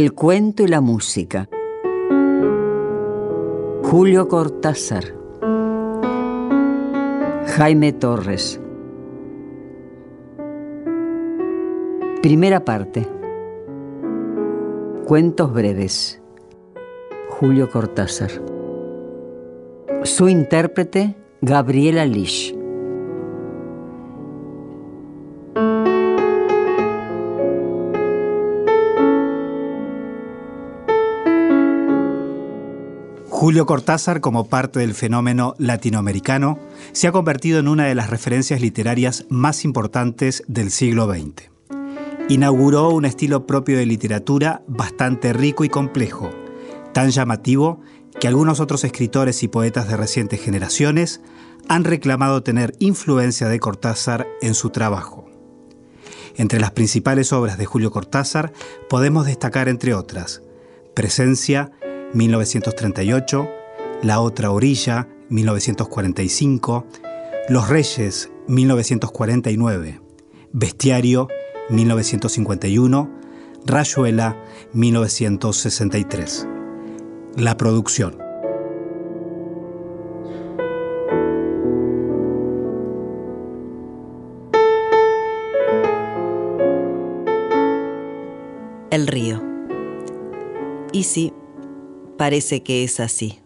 El cuento y la música. Julio Cortázar. Jaime Torres. Primera parte. Cuentos breves. Julio Cortázar. Su intérprete, Gabriela Lish. Julio Cortázar, como parte del fenómeno latinoamericano, se ha convertido en una de las referencias literarias más importantes del siglo XX. Inauguró un estilo propio de literatura bastante rico y complejo, tan llamativo que algunos otros escritores y poetas de recientes generaciones han reclamado tener influencia de Cortázar en su trabajo. Entre las principales obras de Julio Cortázar podemos destacar, entre otras, Presencia, 1938, La otra orilla, 1945, Los Reyes, 1949, Bestiario, 1951, Rayuela, 1963. La producción. El río. Y sí, parece que es así.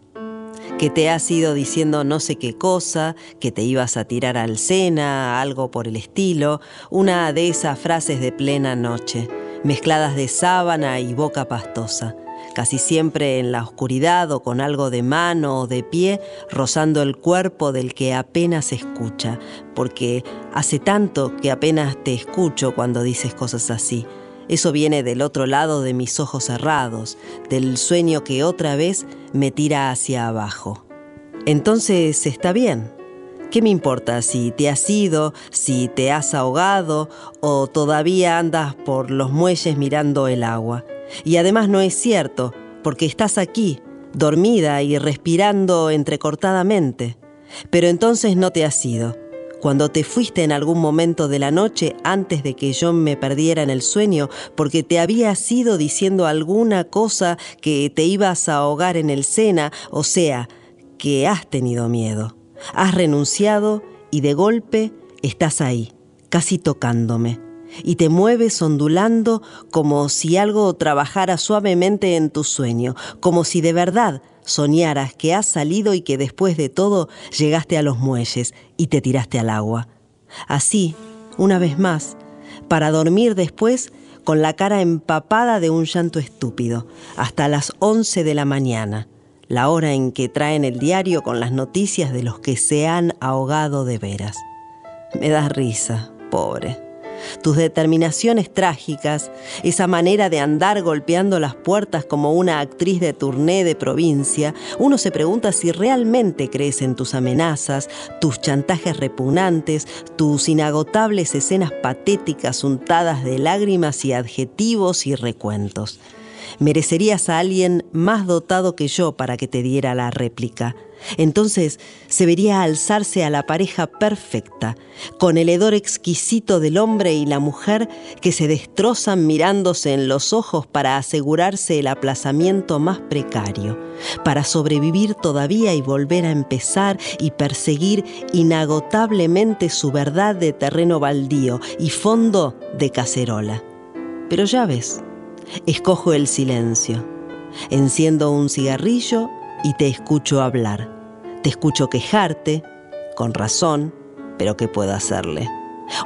Que te has ido diciendo no sé qué cosa, que te ibas a tirar al Sena, algo por el estilo, una de esas frases de plena noche, mezcladas de sábana y boca pastosa, casi siempre en la oscuridad o con algo de mano o de pie rozando el cuerpo del que apenas escucha, porque hace tanto que apenas te escucho cuando dices cosas así eso viene del otro lado de mis ojos cerrados, del sueño que otra vez me tira hacia abajo. Entonces está bien. ¿Qué me importa si te has ido, si te has ahogado o todavía andas por los muelles mirando el agua? Y además no es cierto, porque estás aquí, dormida y respirando entrecortadamente. Pero entonces no te has ido cuando te fuiste en algún momento de la noche antes de que yo me perdiera en el sueño, porque te habías ido diciendo alguna cosa que te ibas a ahogar en el Sena, o sea, que has tenido miedo. Has renunciado y de golpe estás ahí, casi tocándome y te mueves ondulando como si algo trabajara suavemente en tu sueño, como si de verdad soñaras que has salido y que después de todo llegaste a los muelles y te tiraste al agua. Así, una vez más, para dormir después con la cara empapada de un llanto estúpido, hasta las once de la mañana, la hora en que traen el diario con las noticias de los que se han ahogado de veras. Me da risa, pobre tus determinaciones trágicas, esa manera de andar golpeando las puertas como una actriz de tourné de provincia, uno se pregunta si realmente crees en tus amenazas, tus chantajes repugnantes, tus inagotables escenas patéticas untadas de lágrimas y adjetivos y recuentos. Merecerías a alguien más dotado que yo para que te diera la réplica. Entonces se vería alzarse a la pareja perfecta, con el hedor exquisito del hombre y la mujer que se destrozan mirándose en los ojos para asegurarse el aplazamiento más precario, para sobrevivir todavía y volver a empezar y perseguir inagotablemente su verdad de terreno baldío y fondo de cacerola. Pero ya ves, escojo el silencio, enciendo un cigarrillo y te escucho hablar. Te escucho quejarte, con razón, pero ¿qué puedo hacerle?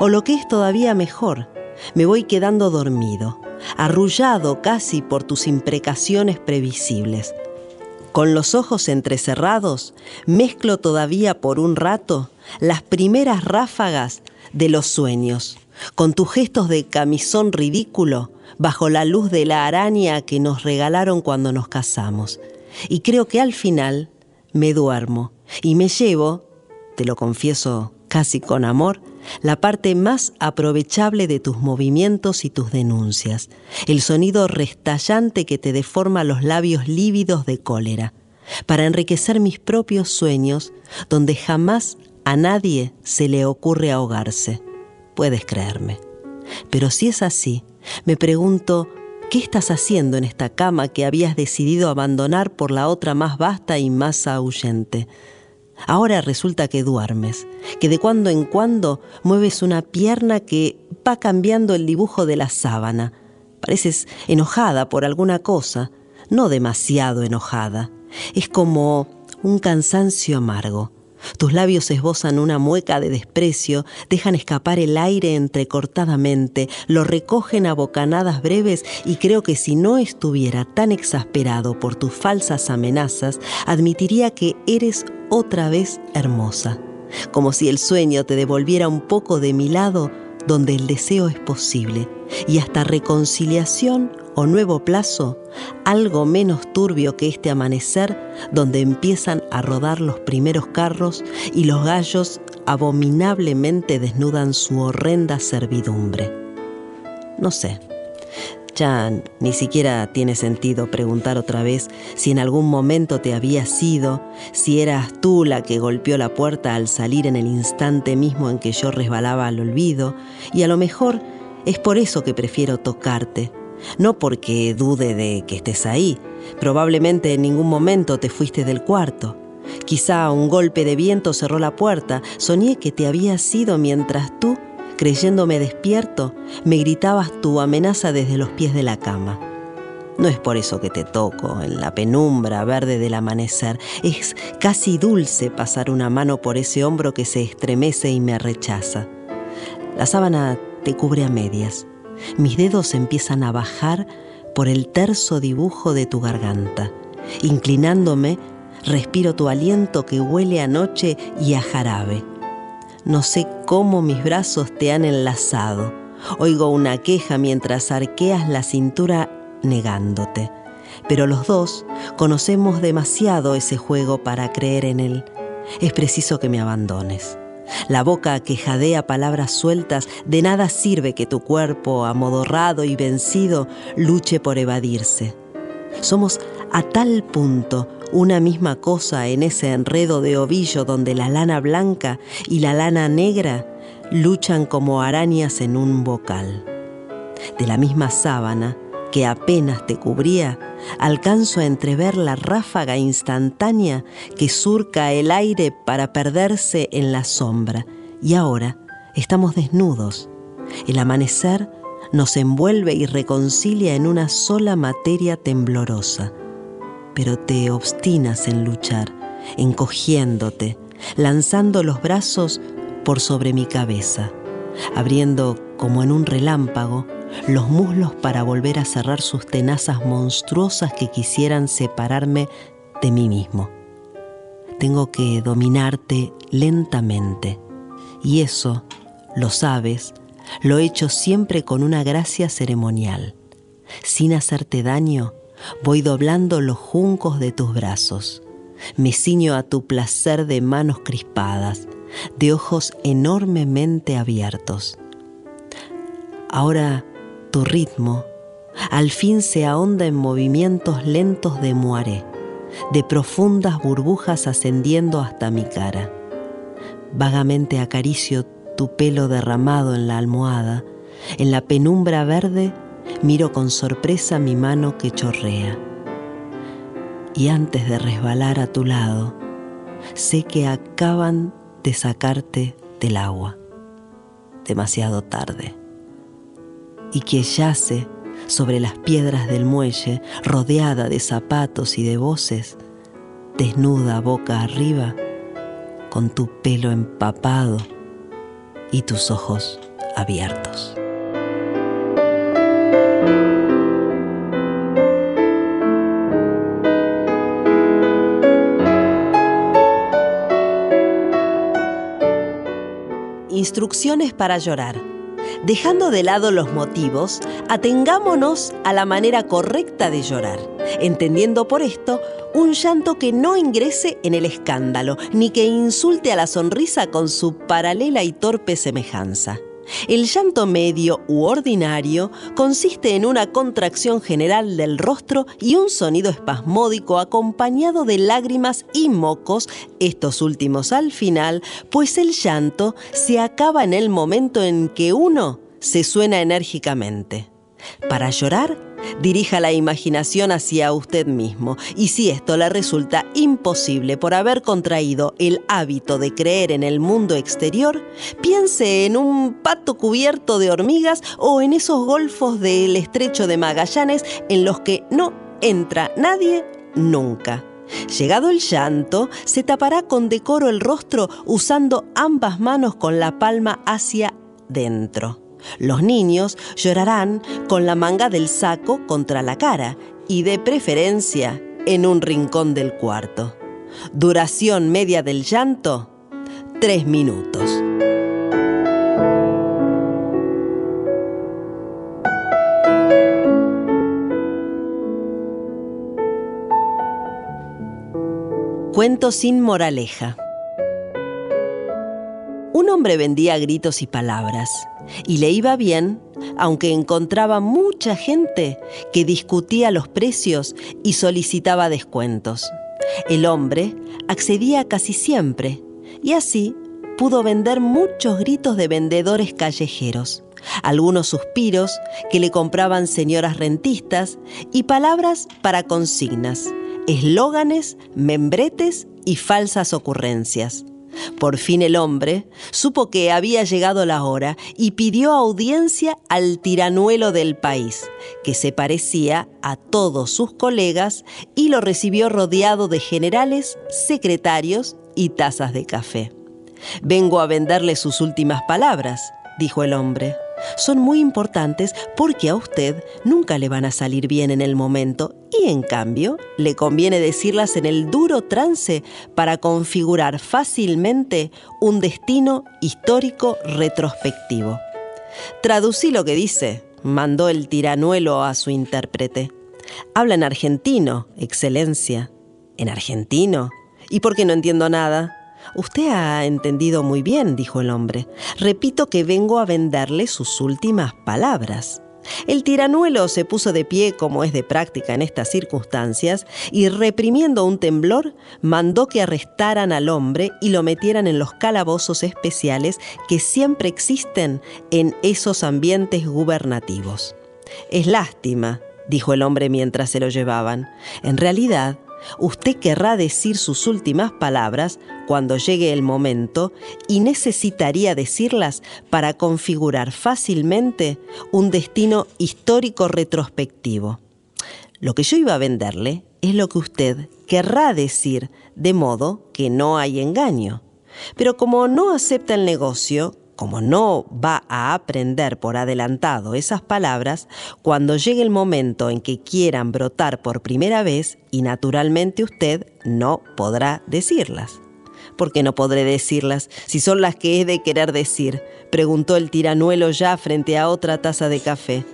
O lo que es todavía mejor, me voy quedando dormido, arrullado casi por tus imprecaciones previsibles. Con los ojos entrecerrados, mezclo todavía por un rato las primeras ráfagas de los sueños, con tus gestos de camisón ridículo bajo la luz de la araña que nos regalaron cuando nos casamos. Y creo que al final me duermo y me llevo, te lo confieso casi con amor, la parte más aprovechable de tus movimientos y tus denuncias, el sonido restallante que te deforma los labios lívidos de cólera, para enriquecer mis propios sueños donde jamás a nadie se le ocurre ahogarse. Puedes creerme. Pero si es así, me pregunto, ¿Qué estás haciendo en esta cama que habías decidido abandonar por la otra más vasta y más ahuyente? Ahora resulta que duermes, que de cuando en cuando mueves una pierna que va cambiando el dibujo de la sábana. Pareces enojada por alguna cosa, no demasiado enojada. Es como un cansancio amargo. Tus labios esbozan una mueca de desprecio, dejan escapar el aire entrecortadamente, lo recogen a bocanadas breves y creo que si no estuviera tan exasperado por tus falsas amenazas, admitiría que eres otra vez hermosa, como si el sueño te devolviera un poco de mi lado donde el deseo es posible y hasta reconciliación o nuevo plazo, algo menos turbio que este amanecer donde empiezan a rodar los primeros carros y los gallos abominablemente desnudan su horrenda servidumbre. No sé, ya ni siquiera tiene sentido preguntar otra vez si en algún momento te había sido, si eras tú la que golpeó la puerta al salir en el instante mismo en que yo resbalaba al olvido, y a lo mejor es por eso que prefiero tocarte, no porque dude de que estés ahí. Probablemente en ningún momento te fuiste del cuarto. Quizá un golpe de viento cerró la puerta. Soñé que te había sido mientras tú, creyéndome despierto, me gritabas tu amenaza desde los pies de la cama. No es por eso que te toco en la penumbra verde del amanecer. Es casi dulce pasar una mano por ese hombro que se estremece y me rechaza. La sábana te cubre a medias. Mis dedos empiezan a bajar por el terso dibujo de tu garganta. Inclinándome, respiro tu aliento que huele a noche y a jarabe. No sé cómo mis brazos te han enlazado. Oigo una queja mientras arqueas la cintura negándote. Pero los dos conocemos demasiado ese juego para creer en él. Es preciso que me abandones. La boca que jadea palabras sueltas, de nada sirve que tu cuerpo, amodorrado y vencido, luche por evadirse. Somos a tal punto una misma cosa en ese enredo de ovillo donde la lana blanca y la lana negra luchan como arañas en un bocal. De la misma sábana, que apenas te cubría, alcanzo a entrever la ráfaga instantánea que surca el aire para perderse en la sombra. Y ahora estamos desnudos. El amanecer nos envuelve y reconcilia en una sola materia temblorosa. Pero te obstinas en luchar, encogiéndote, lanzando los brazos por sobre mi cabeza, abriendo como en un relámpago los muslos para volver a cerrar sus tenazas monstruosas que quisieran separarme de mí mismo. Tengo que dominarte lentamente y eso, lo sabes, lo he hecho siempre con una gracia ceremonial. Sin hacerte daño, voy doblando los juncos de tus brazos. Me ciño a tu placer de manos crispadas, de ojos enormemente abiertos. Ahora tu ritmo, al fin se ahonda en movimientos lentos de muare, de profundas burbujas ascendiendo hasta mi cara. Vagamente acaricio tu pelo derramado en la almohada, en la penumbra verde miro con sorpresa mi mano que chorrea. Y antes de resbalar a tu lado, sé que acaban de sacarte del agua, demasiado tarde, y que yace sobre las piedras del muelle, rodeada de zapatos y de voces, desnuda boca arriba, con tu pelo empapado y tus ojos abiertos. Instrucciones para llorar. Dejando de lado los motivos, atengámonos a la manera correcta de llorar, entendiendo por esto un llanto que no ingrese en el escándalo, ni que insulte a la sonrisa con su paralela y torpe semejanza. El llanto medio u ordinario consiste en una contracción general del rostro y un sonido espasmódico acompañado de lágrimas y mocos, estos últimos al final, pues el llanto se acaba en el momento en que uno se suena enérgicamente. Para llorar, dirija la imaginación hacia usted mismo y si esto le resulta imposible por haber contraído el hábito de creer en el mundo exterior, piense en un pato cubierto de hormigas o en esos golfos del estrecho de Magallanes en los que no entra nadie nunca. Llegado el llanto, se tapará con decoro el rostro usando ambas manos con la palma hacia dentro. Los niños llorarán con la manga del saco contra la cara y de preferencia en un rincón del cuarto. Duración media del llanto, tres minutos. Cuento sin moraleja. Un hombre vendía gritos y palabras y le iba bien, aunque encontraba mucha gente que discutía los precios y solicitaba descuentos. El hombre accedía casi siempre y así pudo vender muchos gritos de vendedores callejeros, algunos suspiros que le compraban señoras rentistas y palabras para consignas, eslóganes, membretes y falsas ocurrencias. Por fin el hombre supo que había llegado la hora y pidió audiencia al tiranuelo del país, que se parecía a todos sus colegas y lo recibió rodeado de generales, secretarios y tazas de café. Vengo a venderle sus últimas palabras, dijo el hombre son muy importantes porque a usted nunca le van a salir bien en el momento y en cambio le conviene decirlas en el duro trance para configurar fácilmente un destino histórico retrospectivo. Traducí lo que dice, mandó el tiranuelo a su intérprete. Habla en argentino, excelencia. ¿En argentino? ¿Y por qué no entiendo nada? Usted ha entendido muy bien, dijo el hombre. Repito que vengo a venderle sus últimas palabras. El tiranuelo se puso de pie como es de práctica en estas circunstancias y reprimiendo un temblor mandó que arrestaran al hombre y lo metieran en los calabozos especiales que siempre existen en esos ambientes gubernativos. Es lástima, dijo el hombre mientras se lo llevaban. En realidad, Usted querrá decir sus últimas palabras cuando llegue el momento y necesitaría decirlas para configurar fácilmente un destino histórico retrospectivo. Lo que yo iba a venderle es lo que usted querrá decir, de modo que no hay engaño. Pero como no acepta el negocio, como no va a aprender por adelantado esas palabras, cuando llegue el momento en que quieran brotar por primera vez, y naturalmente usted no podrá decirlas. ¿Por qué no podré decirlas si son las que he de querer decir? preguntó el tiranuelo ya frente a otra taza de café.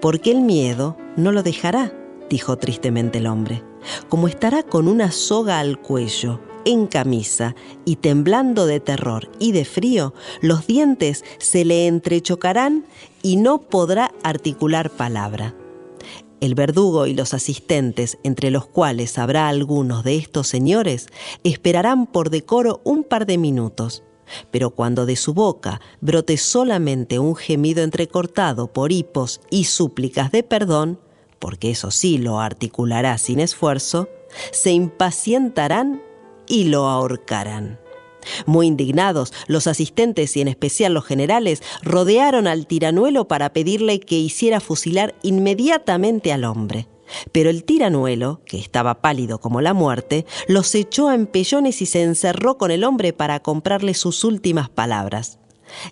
Porque el miedo no lo dejará, dijo tristemente el hombre. Como estará con una soga al cuello en camisa y temblando de terror y de frío, los dientes se le entrechocarán y no podrá articular palabra. El verdugo y los asistentes, entre los cuales habrá algunos de estos señores, esperarán por decoro un par de minutos. Pero cuando de su boca brote solamente un gemido entrecortado por hipos y súplicas de perdón, porque eso sí lo articulará sin esfuerzo, se impacientarán y lo ahorcarán. Muy indignados, los asistentes y en especial los generales rodearon al tiranuelo para pedirle que hiciera fusilar inmediatamente al hombre. Pero el tiranuelo, que estaba pálido como la muerte, los echó a empellones y se encerró con el hombre para comprarle sus últimas palabras.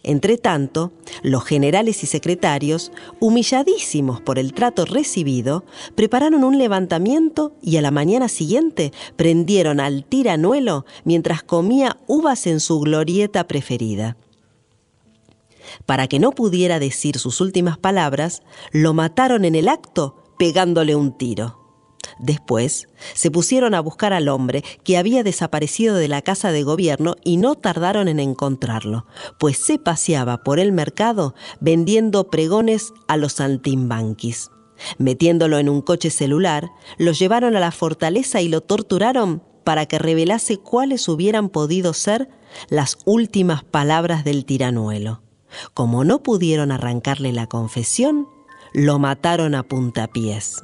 Entretanto, los generales y secretarios, humilladísimos por el trato recibido, prepararon un levantamiento y a la mañana siguiente prendieron al tiranuelo mientras comía uvas en su glorieta preferida. Para que no pudiera decir sus últimas palabras, lo mataron en el acto pegándole un tiro. Después se pusieron a buscar al hombre que había desaparecido de la casa de gobierno y no tardaron en encontrarlo, pues se paseaba por el mercado vendiendo pregones a los saltimbanquis. Metiéndolo en un coche celular, lo llevaron a la fortaleza y lo torturaron para que revelase cuáles hubieran podido ser las últimas palabras del tiranuelo. Como no pudieron arrancarle la confesión, lo mataron a puntapiés.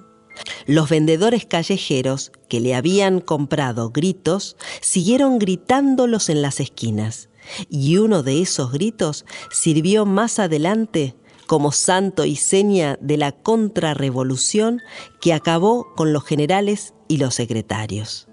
Los vendedores callejeros que le habían comprado gritos siguieron gritándolos en las esquinas, y uno de esos gritos sirvió más adelante como santo y seña de la contrarrevolución que acabó con los generales y los secretarios.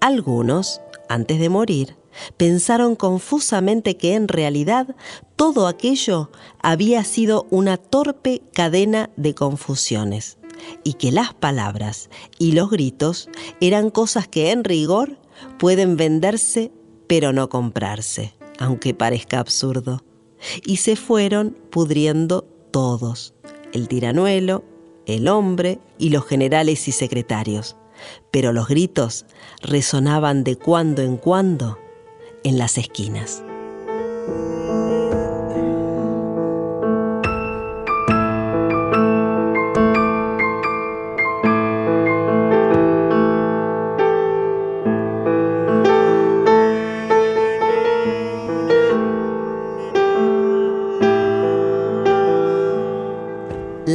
Algunos, antes de morir, pensaron confusamente que en realidad todo aquello había sido una torpe cadena de confusiones y que las palabras y los gritos eran cosas que en rigor pueden venderse pero no comprarse, aunque parezca absurdo. Y se fueron pudriendo todos, el tiranuelo, el hombre y los generales y secretarios. Pero los gritos resonaban de cuando en cuando en las esquinas.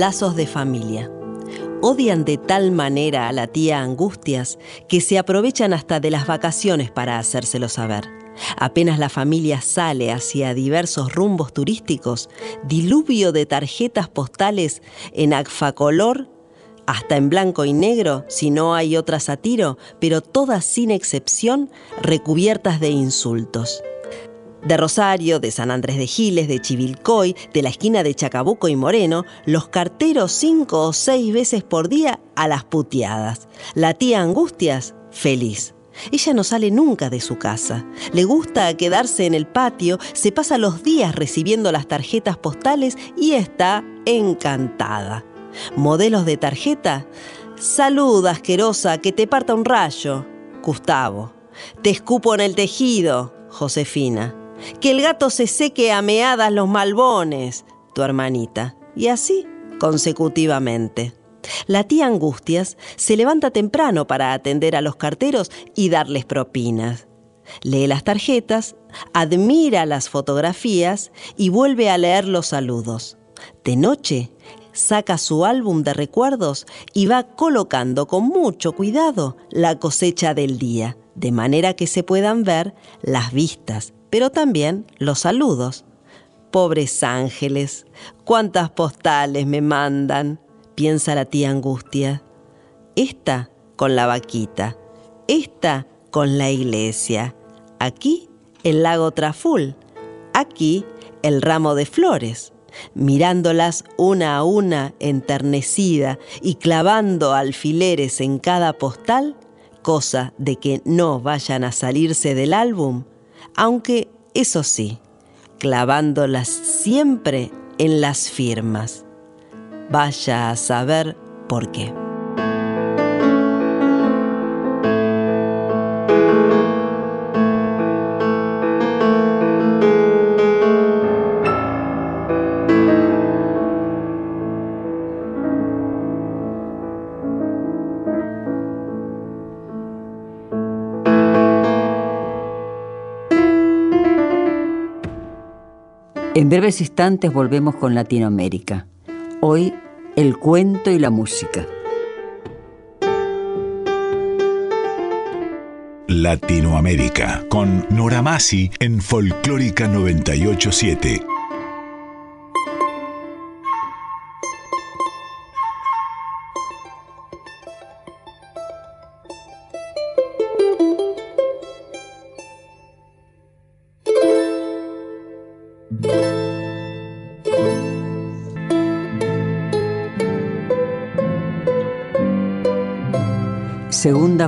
Lazos de familia. Odian de tal manera a la tía Angustias que se aprovechan hasta de las vacaciones para hacérselo saber. Apenas la familia sale hacia diversos rumbos turísticos, diluvio de tarjetas postales en agfacolor, hasta en blanco y negro, si no hay otras a tiro, pero todas sin excepción recubiertas de insultos de Rosario, de San Andrés de Giles, de Chivilcoy, de la esquina de Chacabuco y Moreno, los carteros cinco o seis veces por día a las puteadas. La tía Angustias, feliz. Ella no sale nunca de su casa. Le gusta quedarse en el patio, se pasa los días recibiendo las tarjetas postales y está encantada. ¿Modelos de tarjeta? Salud, asquerosa, que te parta un rayo. Gustavo. Te escupo en el tejido. Josefina que el gato se seque a meadas los malbones, tu hermanita. Y así consecutivamente. La tía Angustias se levanta temprano para atender a los carteros y darles propinas. Lee las tarjetas, admira las fotografías y vuelve a leer los saludos. De noche, saca su álbum de recuerdos y va colocando con mucho cuidado la cosecha del día, de manera que se puedan ver las vistas, pero también los saludos. Pobres ángeles, cuántas postales me mandan, piensa la tía Angustia. Esta con la vaquita, esta con la iglesia, aquí el lago Traful, aquí el ramo de flores, mirándolas una a una enternecida y clavando alfileres en cada postal, cosa de que no vayan a salirse del álbum, aunque eso sí, clavándolas siempre en las firmas. Vaya a saber por qué. En breves instantes volvemos con Latinoamérica. Hoy, el cuento y la música. Latinoamérica con Nora Masi en Folclórica 987.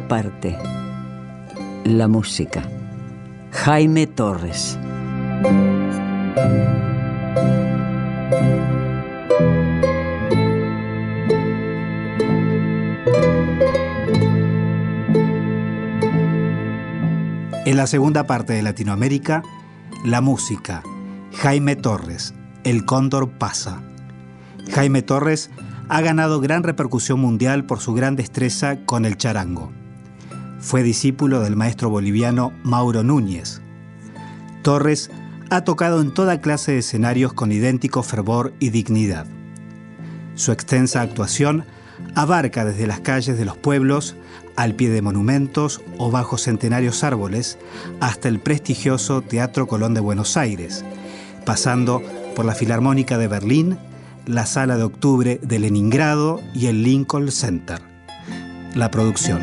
Parte. La música. Jaime Torres. En la segunda parte de Latinoamérica, la música. Jaime Torres, El Cóndor pasa. Jaime Torres ha ganado gran repercusión mundial por su gran destreza con el charango. Fue discípulo del maestro boliviano Mauro Núñez. Torres ha tocado en toda clase de escenarios con idéntico fervor y dignidad. Su extensa actuación abarca desde las calles de los pueblos, al pie de monumentos o bajo centenarios árboles, hasta el prestigioso Teatro Colón de Buenos Aires, pasando por la Filarmónica de Berlín la Sala de Octubre de Leningrado y el Lincoln Center. La producción.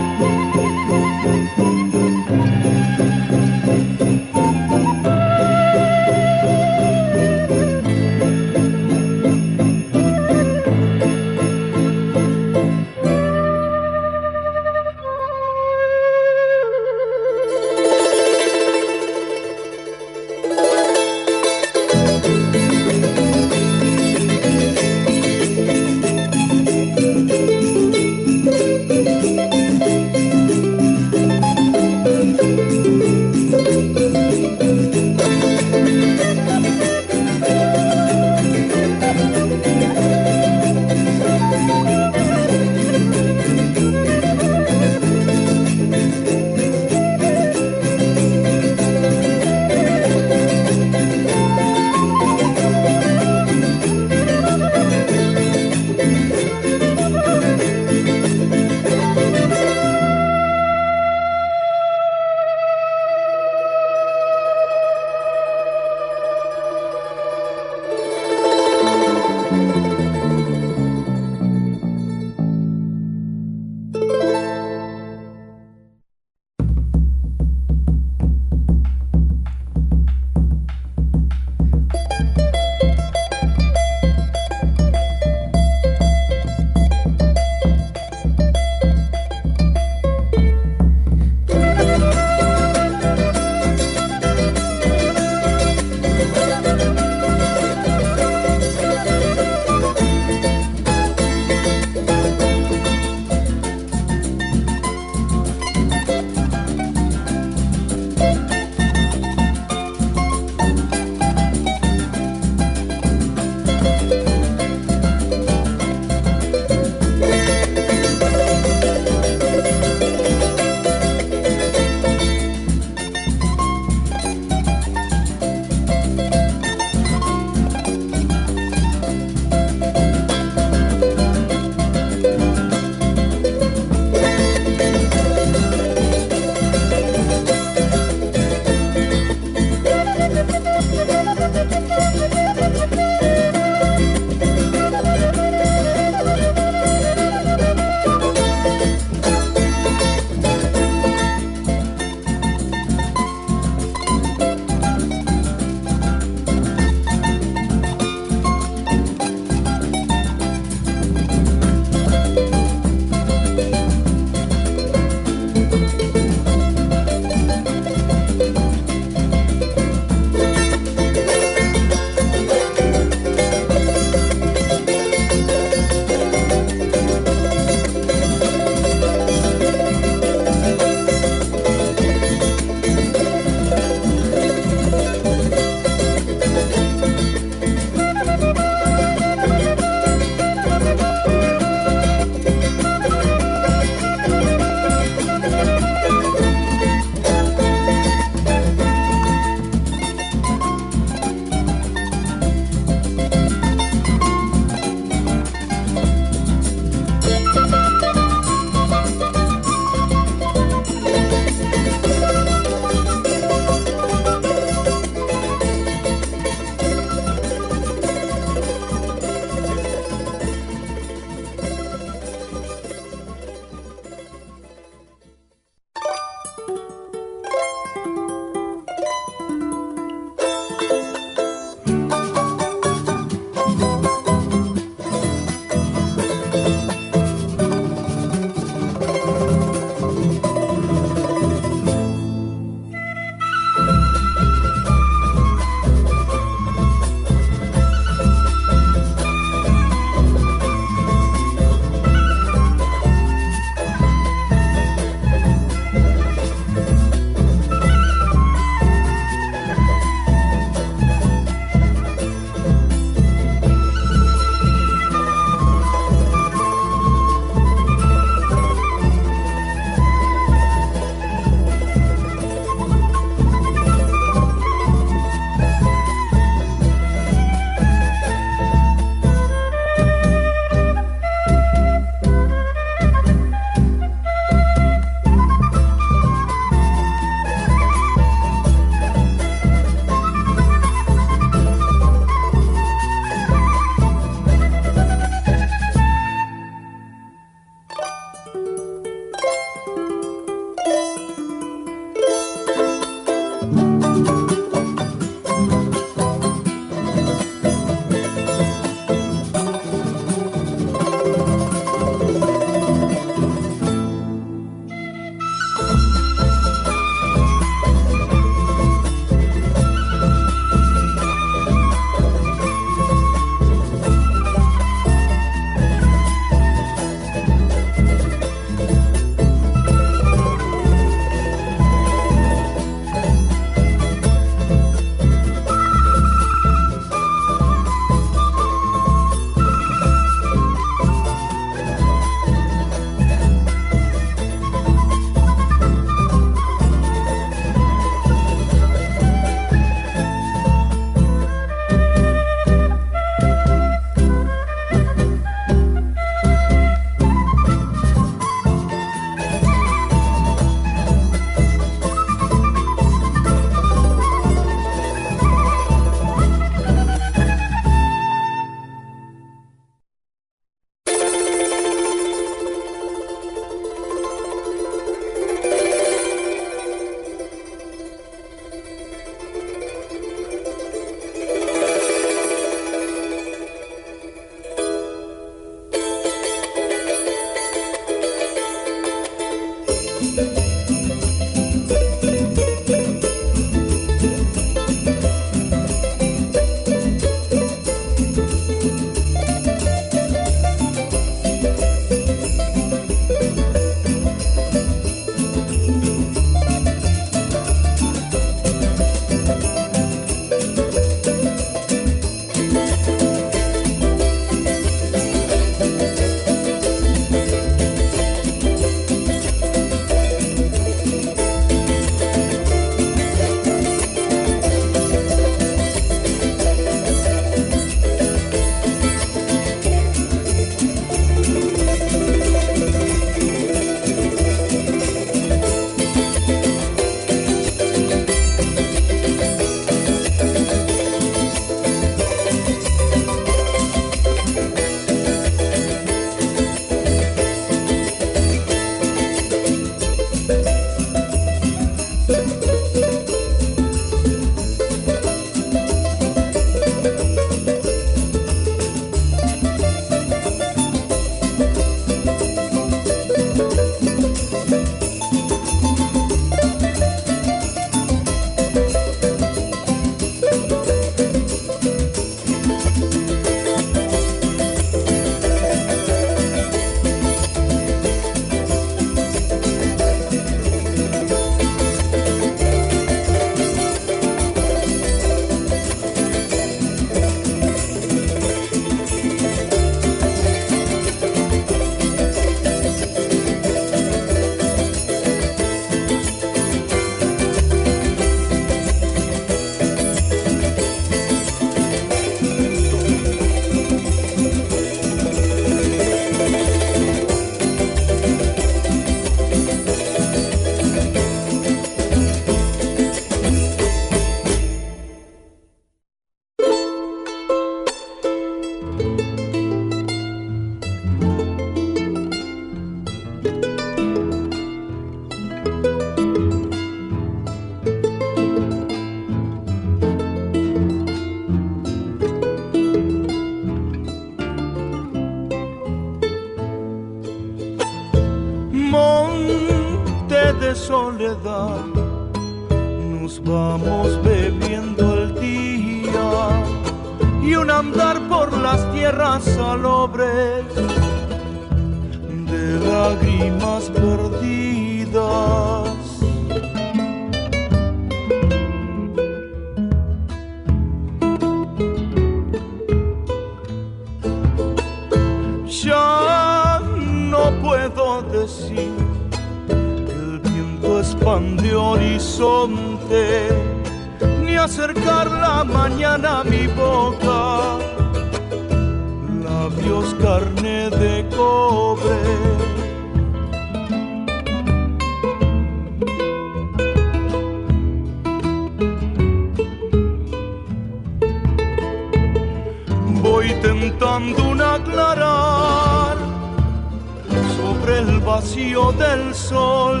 Sol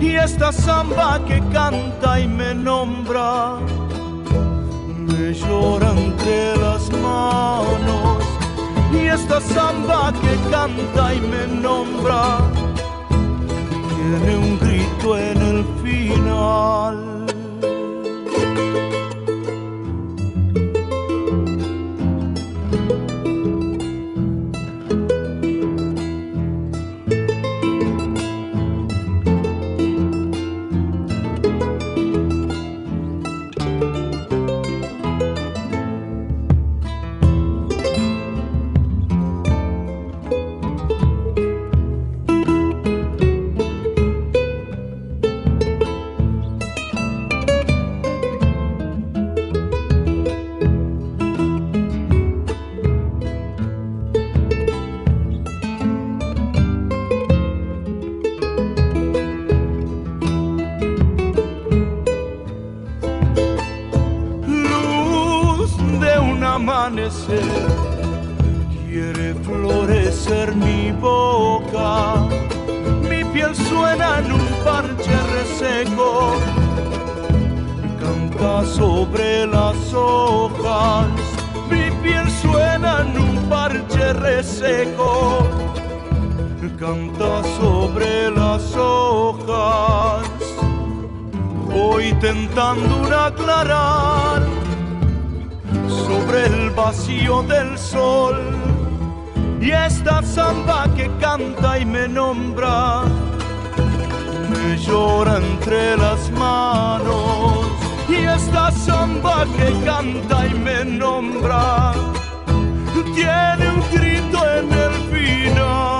y esta samba que canta y me nombra me llora entre las manos y esta samba que canta y me nombra tiene un grito en el final. Voy tentando un aclarar sobre el vacío del sol y esta samba que canta y me nombra me llora entre las manos y esta samba que canta y me nombra tiene un grito en el final.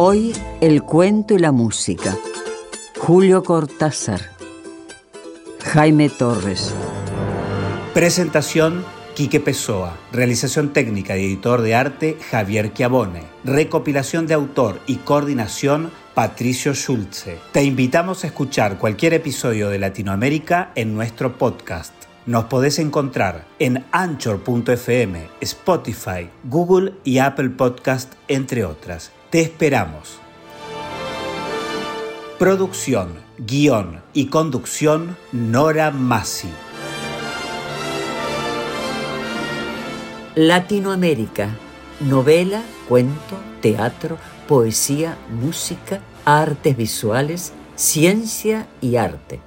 Hoy el cuento y la música. Julio Cortázar. Jaime Torres. Presentación Quique Pessoa. Realización técnica y editor de arte Javier Chiavone. Recopilación de autor y coordinación Patricio Schulze. Te invitamos a escuchar cualquier episodio de Latinoamérica en nuestro podcast. Nos podés encontrar en anchor.fm, Spotify, Google y Apple Podcast, entre otras. Te esperamos. Producción, guion y conducción Nora Massi. Latinoamérica. Novela, cuento, teatro, poesía, música, artes visuales, ciencia y arte